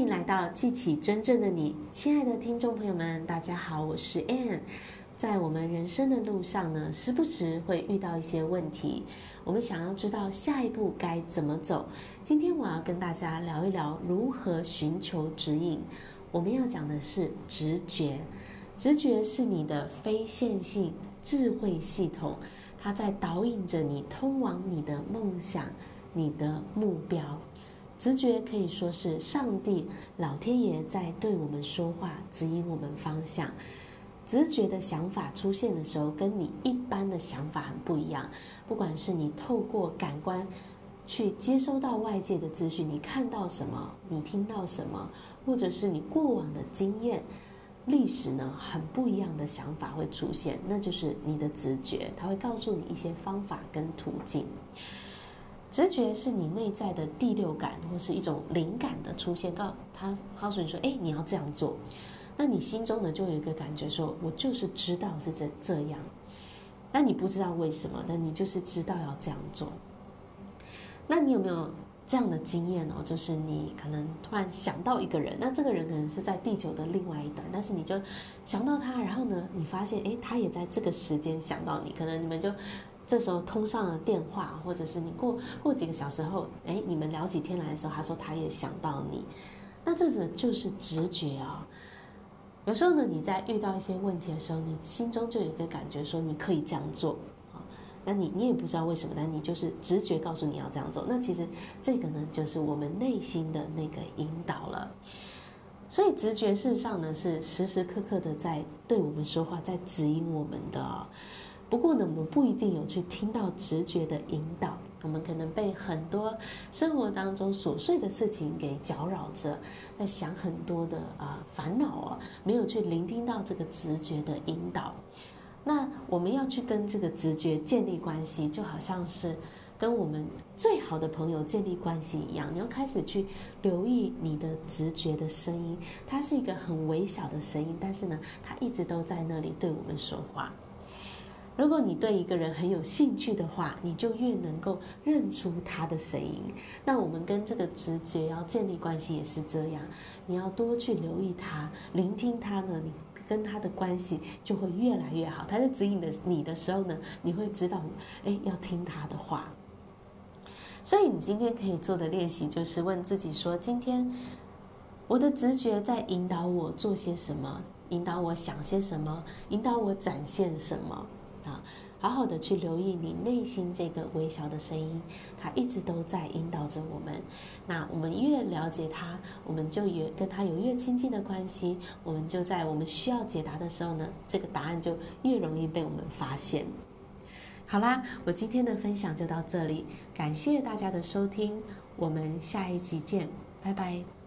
欢迎来到记起真正的你，亲爱的听众朋友们，大家好，我是 Anne。在我们人生的路上呢，时不时会遇到一些问题，我们想要知道下一步该怎么走。今天我要跟大家聊一聊如何寻求指引。我们要讲的是直觉，直觉是你的非线性智慧系统，它在导引着你通往你的梦想、你的目标。直觉可以说是上帝、老天爷在对我们说话，指引我们方向。直觉的想法出现的时候，跟你一般的想法很不一样。不管是你透过感官去接收到外界的资讯，你看到什么，你听到什么，或者是你过往的经验、历史呢，很不一样的想法会出现，那就是你的直觉，它会告诉你一些方法跟途径。直觉是你内在的第六感，或是一种灵感的出现，告他告诉你说：“哎，你要这样做。”那你心中呢，就有一个感觉说，我就是知道是这这样。那你不知道为什么，但你就是知道要这样做。那你有没有这样的经验哦？就是你可能突然想到一个人，那这个人可能是在地球的另外一端，但是你就想到他，然后呢，你发现诶，他也在这个时间想到你，可能你们就这时候通上了电话，或者是你过过几个小时后，诶，你们聊起天来的时候，他说他也想到你，那这个就是直觉啊、有时候呢，你在遇到一些问题的时候，你心中就有一个感觉，说你可以这样做啊。那你你也不知道为什么，但你就是直觉告诉你要这样做。那其实这个呢，就是我们内心的那个引导了。所以直觉事实上呢，是时时刻刻的在对我们说话，在指引我们的。不过呢，我们不一定有去听到直觉的引导。我们可能被很多生活当中琐碎的事情给搅扰着，在想很多的啊、烦恼啊，没有去聆听到这个直觉的引导。那我们要去跟这个直觉建立关系，就好像是跟我们最好的朋友建立关系一样。你要开始去留意你的直觉的声音，它是一个很微小的声音，但是呢，它一直都在那里对我们说话。如果你对一个人很有兴趣的话，你就越能够认出他的声音。那我们跟这个直觉要建立关系也是这样，你要多去留意他，聆听他呢，你跟他的关系就会越来越好。他在指引的你的时候呢，你会知道，哎，要听他的话。所以你今天可以做的练习就是问自己说：今天我的直觉在引导我做些什么？引导我想些什么？引导我展现什么？啊，好好的去留意你内心这个微小的声音，它一直都在引导着我们。那我们越了解它，我们就越跟它有越亲近的关系。我们就在我们需要解答的时候呢，这个答案就越容易被我们发现。好啦，我今天的分享就到这里，感谢大家的收听，我们下一集见，拜拜。